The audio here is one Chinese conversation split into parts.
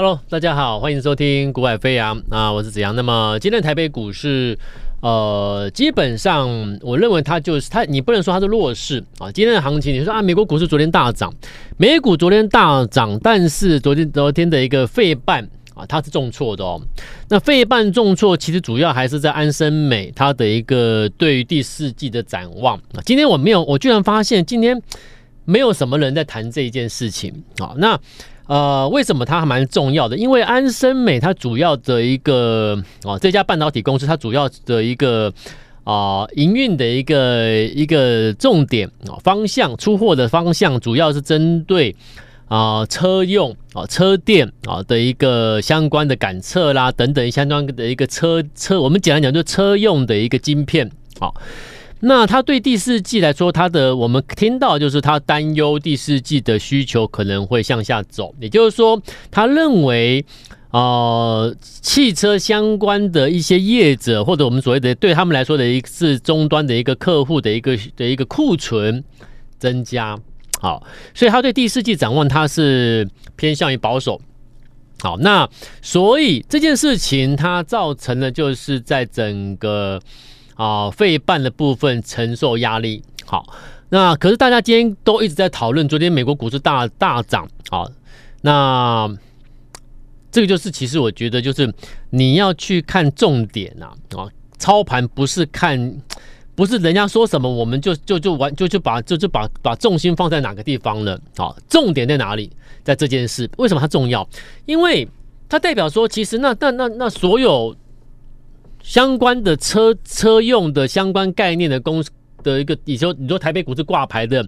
Hello，大家好，欢迎收听股海飞扬啊，我是子阳。那么今天台北股市，呃，基本上我认为它就是它，你不能说它是弱势啊。今天的行情，你说啊，美国股市昨天大涨，美股昨天大涨，但是昨天昨天的一个费半啊，它是重挫的哦。那费半重挫，其实主要还是在安森美它的一个对于第四季的展望。今天我没有，我居然发现今天没有什么人在谈这一件事情啊。那呃，为什么它还蛮重要的？因为安森美它主要的一个啊，这家半导体公司它主要的一个啊营运的一个一个重点啊方向，出货的方向主要是针对啊车用啊车电啊的一个相关的感测啦等等相关的一个车车，我们简单讲就车用的一个晶片啊。那他对第四季来说，他的我们听到就是他担忧第四季的需求可能会向下走，也就是说，他认为，呃，汽车相关的一些业者或者我们所谓的对他们来说的一个是终端的一个客户的一个的一个库存增加，好，所以他对第四季展望他是偏向于保守，好，那所以这件事情它造成了就是在整个。啊，费半的部分承受压力。好，那可是大家今天都一直在讨论，昨天美国股市大大涨。好，那这个就是其实我觉得就是你要去看重点呐。啊，操盘不是看，不是人家说什么我们就就就完就就把就就把把重心放在哪个地方了。好，重点在哪里？在这件事，为什么它重要？因为它代表说，其实那那那那所有。相关的车车用的相关概念的公的一个，你说你说台北股市挂牌的，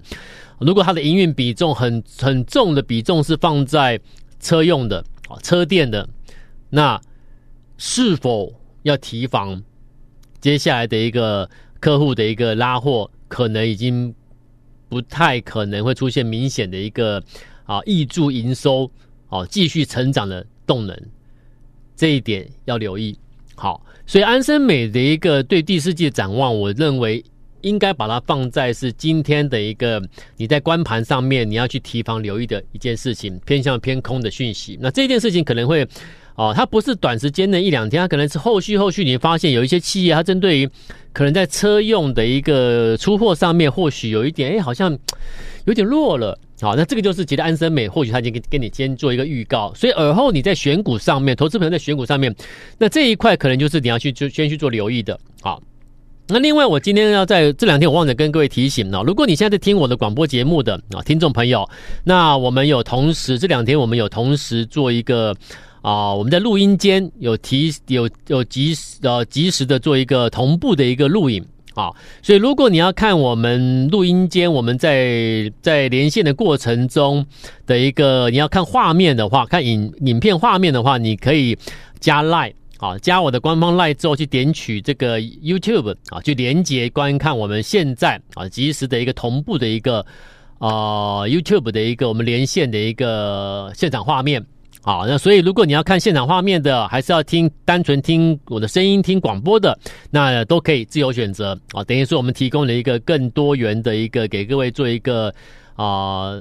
如果它的营运比重很很重的比重是放在车用的啊车电的，那是否要提防接下来的一个客户的一个拉货，可能已经不太可能会出现明显的一个啊挹注营收啊继续成长的动能，这一点要留意。好。所以安森美的一个对第四季的展望，我认为应该把它放在是今天的一个你在观盘上面你要去提防留意的一件事情，偏向偏空的讯息。那这件事情可能会哦，它不是短时间的一两天，它可能是后续后续你发现有一些企业，它针对于可能在车用的一个出货上面，或许有一点哎，好像有点弱了。好，那这个就是其实安森美，或许他已经跟跟你先做一个预告，所以尔后你在选股上面，投资朋友在选股上面，那这一块可能就是你要去就先去做留意的。好，那另外我今天要在这两天我忘了跟各位提醒了，如果你现在在听我的广播节目的啊听众朋友，那我们有同时这两天我们有同时做一个啊我们在录音间有提有有及时呃及时的做一个同步的一个录影。好，所以如果你要看我们录音间，我们在在连线的过程中的一个，你要看画面的话，看影影片画面的话，你可以加 Line 啊，加我的官方 Line 之后去点取这个 YouTube 啊，去连接观看我们现在啊及时的一个同步的一个啊 YouTube 的一个我们连线的一个现场画面。好，那所以如果你要看现场画面的，还是要听单纯听我的声音听广播的，那都可以自由选择啊。等于说我们提供了一个更多元的一个给各位做一个啊、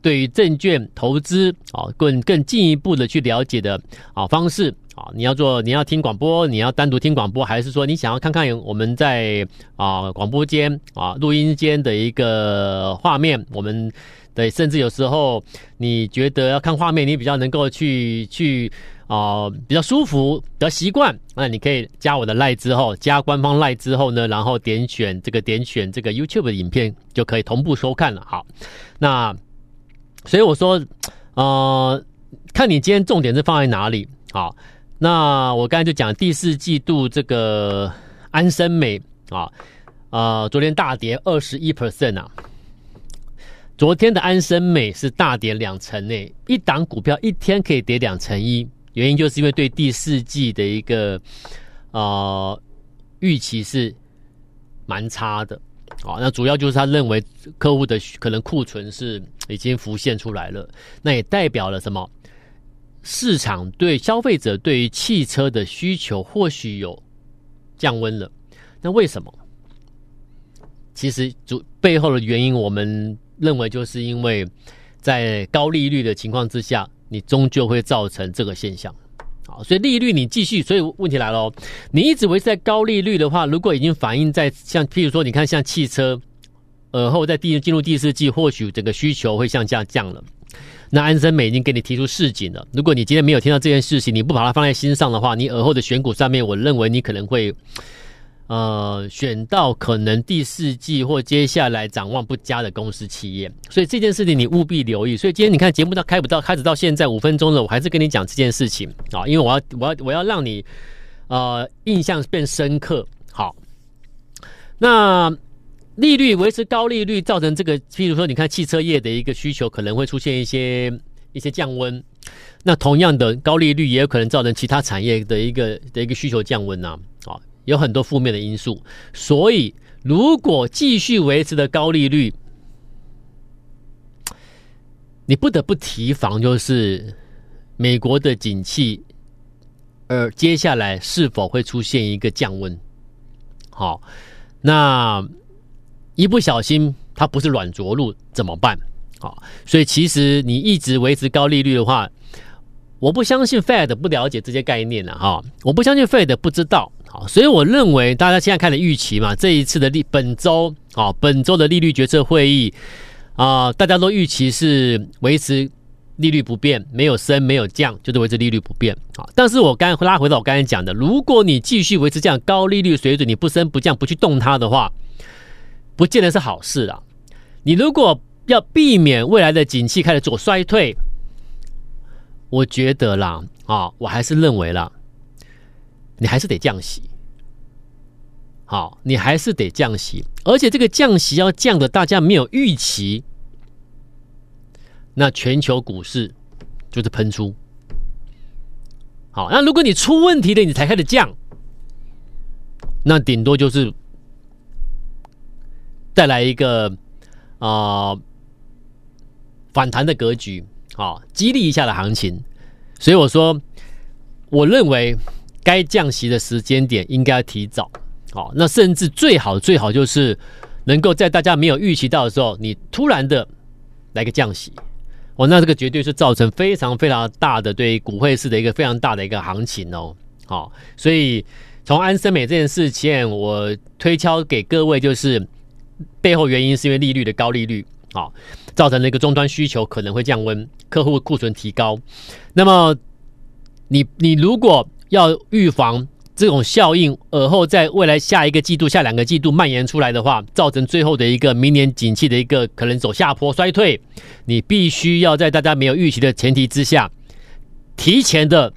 对于证券投资啊更更进一步的去了解的啊方式啊。你要做你要听广播，你要单独听广播，还是说你想要看看我们在啊广播间啊录音间的一个画面，我们。对，甚至有时候你觉得要看画面，你比较能够去去啊、比较舒服、比较习惯，那你可以加我的赖之后，加官方赖之后呢，然后点选这个点选这个 YouTube 的影片，就可以同步收看了。好，那所以我说，呃，看你今天重点是放在哪里。好，那我刚才就讲第四季度这个安森美啊，呃，昨天大跌二十一 percent 啊。昨天的安生美是大跌两成诶，一档股票一天可以跌两成一，原因就是因为对第四季的一个呃预期是蛮差的，好，那主要就是他认为客户的可能库存是已经浮现出来了，那也代表了什么？市场对消费者对于汽车的需求或许有降温了，那为什么？其实主背后的原因我们。认为就是因为，在高利率的情况之下，你终究会造成这个现象。好，所以利率你继续，所以问题来了，你一直维持在高利率的话，如果已经反映在像譬如说，你看像汽车，而后在第进入第四季，或许整个需求会向下降了。那安森美已经给你提出示警了，如果你今天没有听到这件事情，你不把它放在心上的话，你而后的选股上面，我认为你可能会。呃，选到可能第四季或接下来展望不佳的公司企业，所以这件事情你务必留意。所以今天你看节目到开不到，开始到现在五分钟了，我还是跟你讲这件事情啊，因为我要我要我要让你呃印象变深刻。好，那利率维持高利率造成这个，譬如说你看汽车业的一个需求可能会出现一些一些降温，那同样的高利率也有可能造成其他产业的一个的一个需求降温呐，啊。有很多负面的因素，所以如果继续维持的高利率，你不得不提防，就是美国的景气，而接下来是否会出现一个降温？好，那一不小心它不是软着陆怎么办？好，所以其实你一直维持高利率的话，我不相信 Fed 不了解这些概念了哈，我不相信 Fed 不知道。好，所以我认为大家现在开始预期嘛，这一次的利本周啊，本周的利率决策会议啊，大家都预期是维持利率不变，没有升没有降，就是维持利率不变啊。但是我刚才拉回到我刚才讲的，如果你继续维持这样高利率水准，你不升不降，不去动它的话，不见得是好事啊。你如果要避免未来的景气开始走衰退，我觉得啦啊，我还是认为啦。你还是得降息，好，你还是得降息，而且这个降息要降的大家没有预期，那全球股市就是喷出。好，那如果你出问题了，你才开始降，那顶多就是带来一个啊、反弹的格局，好，激励一下的行情。所以我说，我认为。该降息的时间点应该提早，好，那甚至最好最好就是能够在大家没有预期到的时候，你突然的来个降息，哦，那这个绝对是造成非常非常大的对股汇市的一个非常大的一个行情哦，好，所以从安森美这件事情，我推敲给各位就是背后原因是因为利率的高利率，好，造成了一个终端需求可能会降温，客户库存提高，那么你你如果要预防这种效应，而后在未来下一个季度、下两个季度蔓延出来的话，造成最后的一个明年景气的一个可能走下坡衰退，你必须要在大家没有预期的前提之下，提前的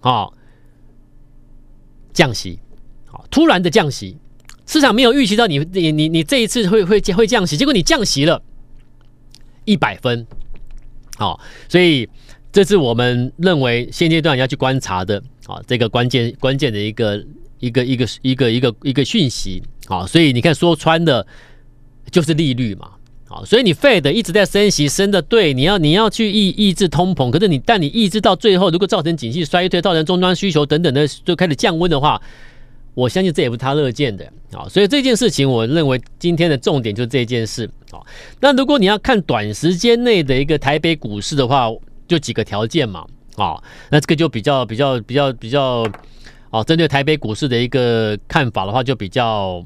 啊降息，好，突然的降息，市场没有预期到你你你你这一次会会会降息，结果你降息了一百分，好，所以这是我们认为现阶段要去观察的。啊，这个关键关键的一个一个一个一个一个一个讯息啊，所以你看说穿的，就是利率嘛，啊，所以你 Fed 一直在升息，升的对，你要你要去抑抑制通膨，可是你但你抑制到最后，如果造成景气衰退，造成终端需求等等的就开始降温的话，我相信这也不是他乐见的啊，所以这件事情，我认为今天的重点就是这件事啊。那如果你要看短时间内的一个台北股市的话，就几个条件嘛。啊，那这个就比较比较比较比较，啊，针对台北股市的一个看法的话，就比较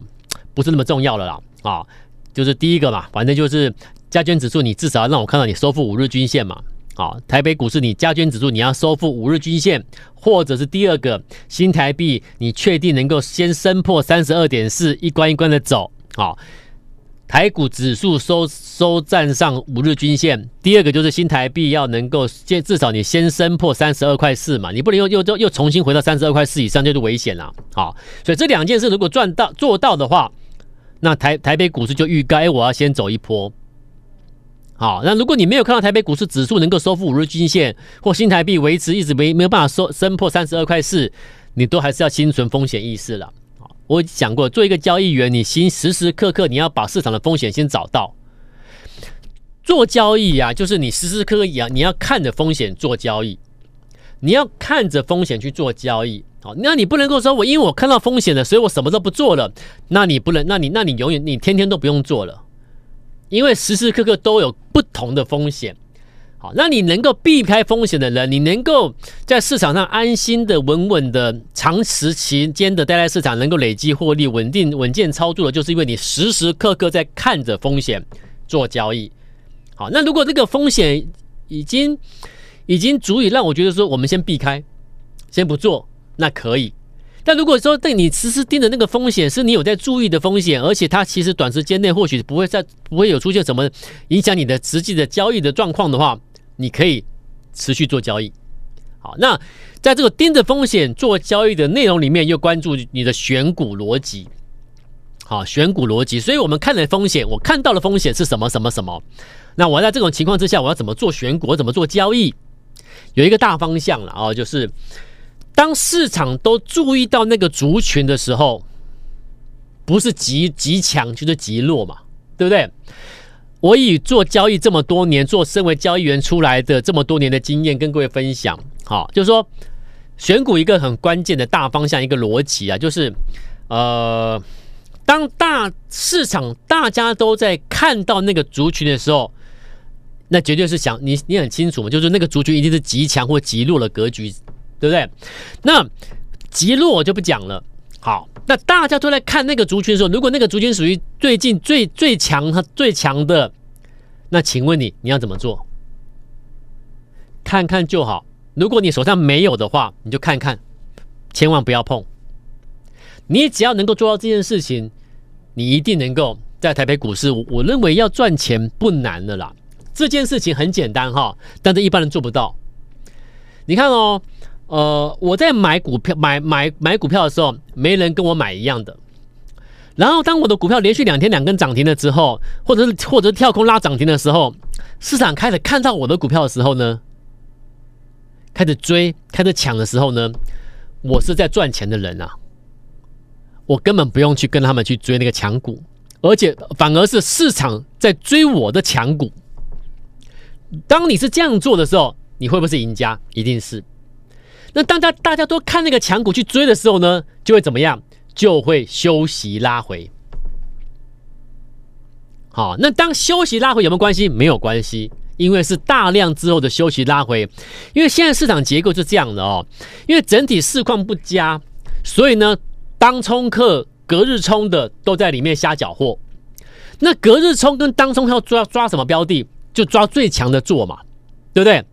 不是那么重要了啦。啊，就是第一个嘛，反正就是加权指数，你至少要让我看到你收复五日均线嘛。啊，台北股市你加权指数你要收复五日均线，或者是第二个新台币，你确定能够先升破三十二点四，一关一关的走。啊。台股指数收收站上五日均线，第二个就是新台币要能够先至少你先升破三十二块四嘛，你不能又又又重新回到三十二块四以上，就是危险了。好，所以这两件事如果赚到做到的话，那台台北股市就预该我要先走一波。好，那如果你没有看到台北股市指数能够收复五日均线，或新台币维持一直没没有办法收升破三十二块四，你都还是要心存风险意识了。我讲过，做一个交易员，你先时时刻刻你要把市场的风险先找到。做交易啊，就是你时时刻刻要，你要看着风险做交易，你要看着风险去做交易。好，那你不能够说我因为我看到风险了，所以我什么都不做了。那你不能，那你那你永远你天天都不用做了，因为时时刻刻都有不同的风险。好，那你能够避开风险的人，你能够在市场上安心的、稳稳的、长时期间的待在市场，能够累积获利、稳定、稳健操作的，就是因为你时时刻刻在看着风险做交易。好，那如果这个风险已经已经足以让我觉得说，我们先避开，先不做，那可以。但如果说对你实时盯着那个风险，是你有在注意的风险，而且它其实短时间内或许不会再不会有出现什么影响你的实际的交易的状况的话，你可以持续做交易。好，那在这个盯着风险做交易的内容里面，又关注你的选股逻辑。好，选股逻辑，所以我们看了风险，我看到的风险是什么什么什么？那我在这种情况之下，我要怎么做选股？怎么做交易？有一个大方向了啊，就是。当市场都注意到那个族群的时候，不是极极强就是极弱嘛，对不对？我以做交易这么多年，做身为交易员出来的这么多年的经验，跟各位分享，好，就是说选股一个很关键的大方向，一个逻辑啊，就是呃，当大市场大家都在看到那个族群的时候，那绝对是想你你很清楚嘛，就是那个族群一定是极强或极弱的格局。对不对？那极弱我就不讲了。好，那大家都在看那个族群的时候，如果那个族群属于最近最最强、最强的，那请问你你要怎么做？看看就好。如果你手上没有的话，你就看看，千万不要碰。你只要能够做到这件事情，你一定能够在台北股市。我我认为要赚钱不难的啦，这件事情很简单哈，但是一般人做不到。你看哦。呃，我在买股票、买买买股票的时候，没人跟我买一样的。然后，当我的股票连续两天两根涨停了之后，或者是或者跳空拉涨停的时候，市场开始看到我的股票的时候呢，开始追、开始抢的时候呢，我是在赚钱的人啊，我根本不用去跟他们去追那个强股，而且反而是市场在追我的强股。当你是这样做的时候，你会不会是赢家？一定是。那当大大家都看那个强股去追的时候呢，就会怎么样？就会休息拉回。好，那当休息拉回有没有关系？没有关系，因为是大量之后的休息拉回。因为现在市场结构是这样的哦，因为整体市况不佳，所以呢，当冲客、隔日冲的都在里面瞎搅和。那隔日冲跟当冲要抓抓什么标的？就抓最强的做嘛，对不对？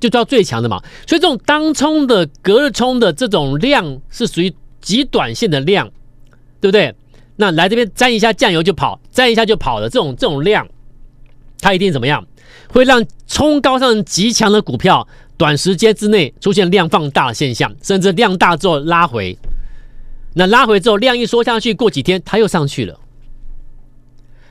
就抓最强的嘛，所以这种当冲的、隔日冲的这种量是属于极短线的量，对不对？那来这边沾一下酱油就跑，沾一下就跑的这种这种量，它一定怎么样？会让冲高上极强的股票，短时间之内出现量放大的现象，甚至量大之后拉回。那拉回之后量一缩下去，过几天它又上去了。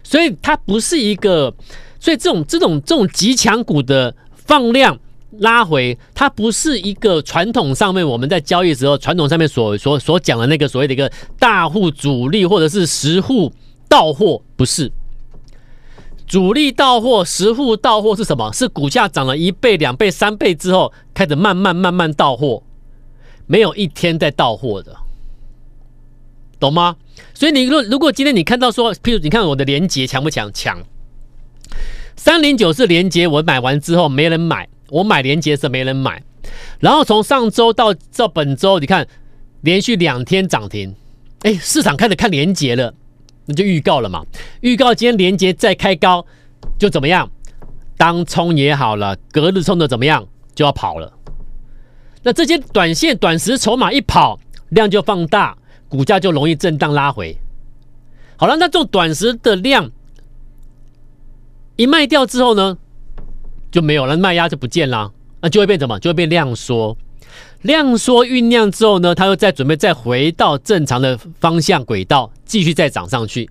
所以它不是一个，所以这种这种这种极强股的放量。拉回，它不是一个传统上面我们在交易时候，传统上面所所所讲的那个所谓的一个大户主力或者是实户到货，不是。主力到货、实户到货是什么？是股价涨了一倍、两倍、三倍之后，开始慢慢慢慢到货，没有一天在到货的，懂吗？所以你如如果今天你看到说，譬如你看我的连接强不强？强。三零九是连接，我买完之后没人买。我买连结是没人买，然后从上周到到本周，你看连续两天涨停，哎，市场开始看连结了，那就预告了嘛。预告今天连结再开高，就怎么样？当冲也好了，隔日冲的怎么样？就要跑了。那这些短线短时筹码一跑，量就放大，股价就容易震荡拉回。好了，那这种短时的量一卖掉之后呢？就没有了，卖压就不见了，那就会变什么？就会变量缩，量缩酝酿之后呢，它又再准备再回到正常的方向轨道，继续再涨上去。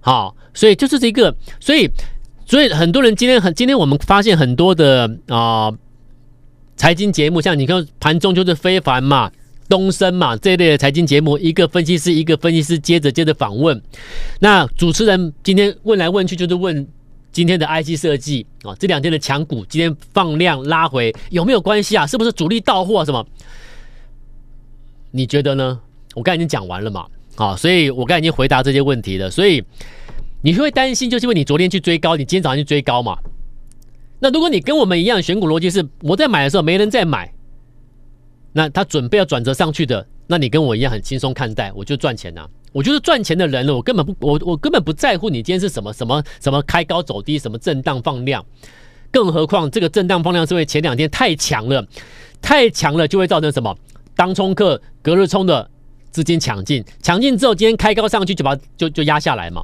好，所以就是这个，所以所以很多人今天很今天我们发现很多的啊、呃、财经节目，像你看盘中就是非凡嘛、东升嘛这一类的财经节目，一个分析师一个分析师接着接着访问，那主持人今天问来问去就是问。今天的 IC 设计啊，这两天的强股今天放量拉回有没有关系啊？是不是主力到货啊什么？你觉得呢？我刚才已经讲完了嘛，啊，所以我刚才已经回答这些问题了。所以你会担心，就是因为你昨天去追高，你今天早上去追高嘛？那如果你跟我们一样选股逻辑是，我在买的时候没人在买，那他准备要转折上去的，那你跟我一样很轻松看待，我就赚钱呐。我就是赚钱的人了，我根本不，我我根本不在乎你今天是什么什么什么开高走低，什么震荡放量，更何况这个震荡放量是因为前两天太强了，太强了就会造成什么？当冲客隔日冲的资金抢进，抢进之后今天开高上去就把就就压下来嘛，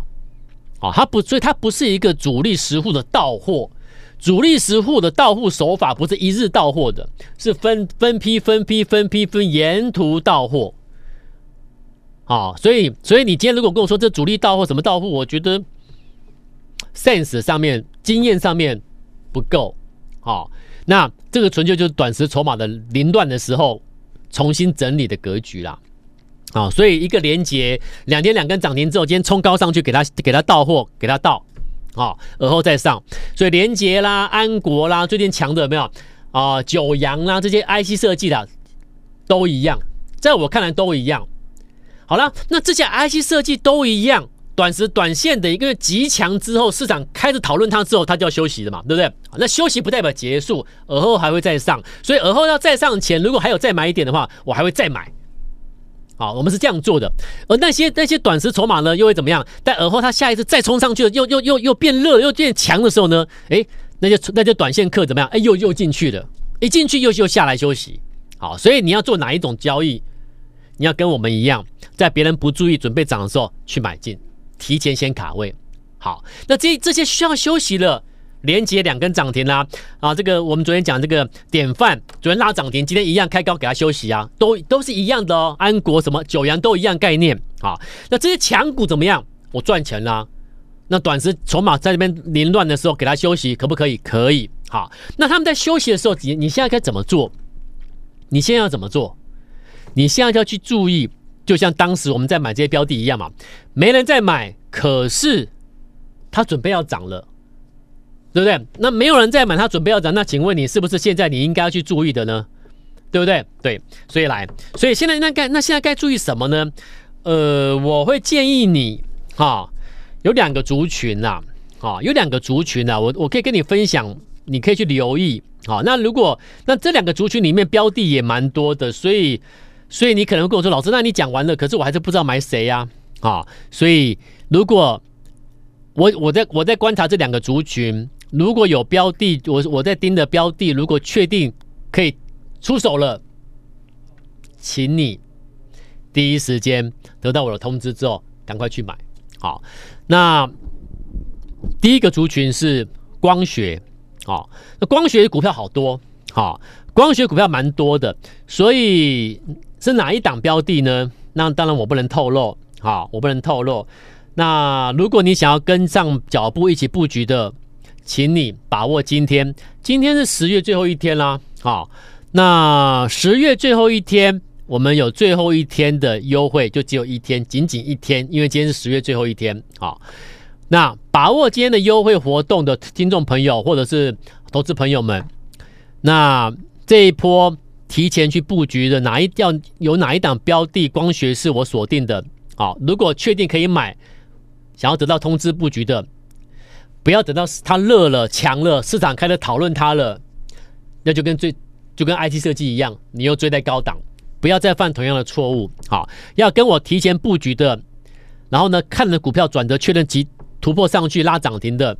啊，它不，所以它不是一个主力实户的到货，主力实户的到户手法不是一日到货的，是分分批分批分批分沿途到货。好，所以所以你今天如果跟我说这主力到货什么到货，我觉得 sense 上面经验上面不够。好，那这个纯粹就是短时筹码的凌乱的时候重新整理的格局啦。啊，所以一个连结两天两根涨停之后，今天冲高上去给他给他到货，给他到，啊，而后再上。所以连结啦、安国啦，最近强的有没有啊？九阳啦，这些 IC 设计的都一样，在我看来都一样。好了，那这些 IC 设计都一样，短时短线的一个极强之后，市场开始讨论它之后，它就要休息的嘛，对不对？那休息不代表结束，而后还会再上，所以而后要再上前，如果还有再买一点的话，我还会再买。好，我们是这样做的。而那些那些短时筹码呢，又会怎么样？但而后它下一次再冲上去了，又又又又变热又变强的时候呢？哎，那就那就短线客怎么样？哎，又又进去了，一进去又又下来休息。好，所以你要做哪一种交易？你要跟我们一样，在别人不注意、准备涨的时候去买进，提前先卡位。好，那这这些需要休息了，连接两根涨停啦，啊，这个我们昨天讲这个典范，昨天拉涨停，今天一样开高给它休息啊，都都是一样的哦。安国什么九阳都一样概念啊。那这些强股怎么样？我赚钱啦。那短时筹码在这边凌乱的时候给它休息，可不可以？可以。好，那他们在休息的时候，你你现在该怎么做？你现在要怎么做？你现在就要去注意，就像当时我们在买这些标的一样嘛，没人在买，可是它准备要涨了，对不对？那没有人在买，它准备要涨，那请问你是不是现在你应该要去注意的呢？对不对？对，所以来，所以现在那该那现在该注意什么呢？呃，我会建议你哈，有两个族群呐，啊，有两个族群呐，我我可以跟你分享，你可以去留意。好，那如果那这两个族群里面标的也蛮多的，所以。所以你可能会跟我说，老师，那你讲完了，可是我还是不知道买谁呀？啊，所以如果我我在我在观察这两个族群，如果有标的，我我在盯的标的，如果确定可以出手了，请你第一时间得到我的通知之后，赶快去买。好，那第一个族群是光学，好，那光学股票好多，好，光学股票蛮多的，所以。是哪一档标的呢？那当然我不能透露，好，我不能透露。那如果你想要跟上脚步一起布局的，请你把握今天，今天是十月最后一天啦，好，那十月最后一天，我们有最后一天的优惠，就只有一天，仅仅一天，因为今天是十月最后一天，好，那把握今天的优惠活动的听众朋友或者是投资朋友们，那这一波。提前去布局的哪一要有哪一档标的光学是我锁定的，好，如果确定可以买，想要得到通知布局的，不要等到它热了强了，市场开始讨论它了，那就跟最就跟 IT 设计一样，你又追在高档，不要再犯同样的错误，好，要跟我提前布局的，然后呢，看着股票转折确认及突破上去拉涨停的，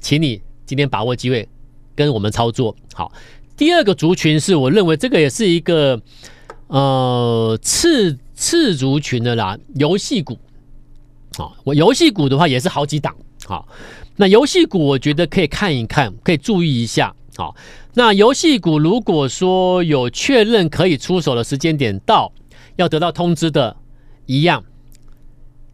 请你今天把握机会跟我们操作，好。第二个族群是我认为这个也是一个呃次次族群的啦，游戏股，好，我游戏股的话也是好几档，好，那游戏股我觉得可以看一看，可以注意一下，好，那游戏股如果说有确认可以出手的时间点到，要得到通知的，一样，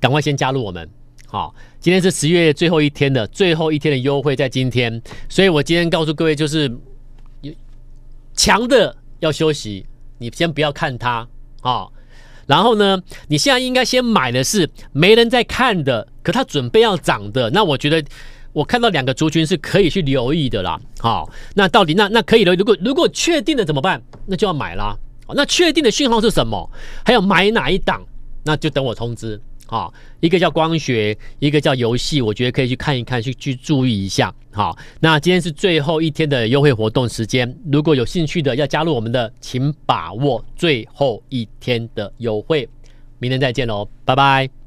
赶快先加入我们，好，今天是十月最后一天的最后一天的优惠在今天，所以我今天告诉各位就是。强的要休息，你先不要看它啊、然后呢，你现在应该先买的是没人在看的，可它准备要涨的。那我觉得我看到两个族群是可以去留意的啦。好、那到底那那可以留意？如果如果确定了怎么办？那就要买啦。那确定的讯号是什么？还有买哪一档？那就等我通知。好，一个叫光学，一个叫游戏，我觉得可以去看一看，去去注意一下。好，那今天是最后一天的优惠活动时间，如果有兴趣的要加入我们的，请把握最后一天的优惠。明天再见喽，拜拜。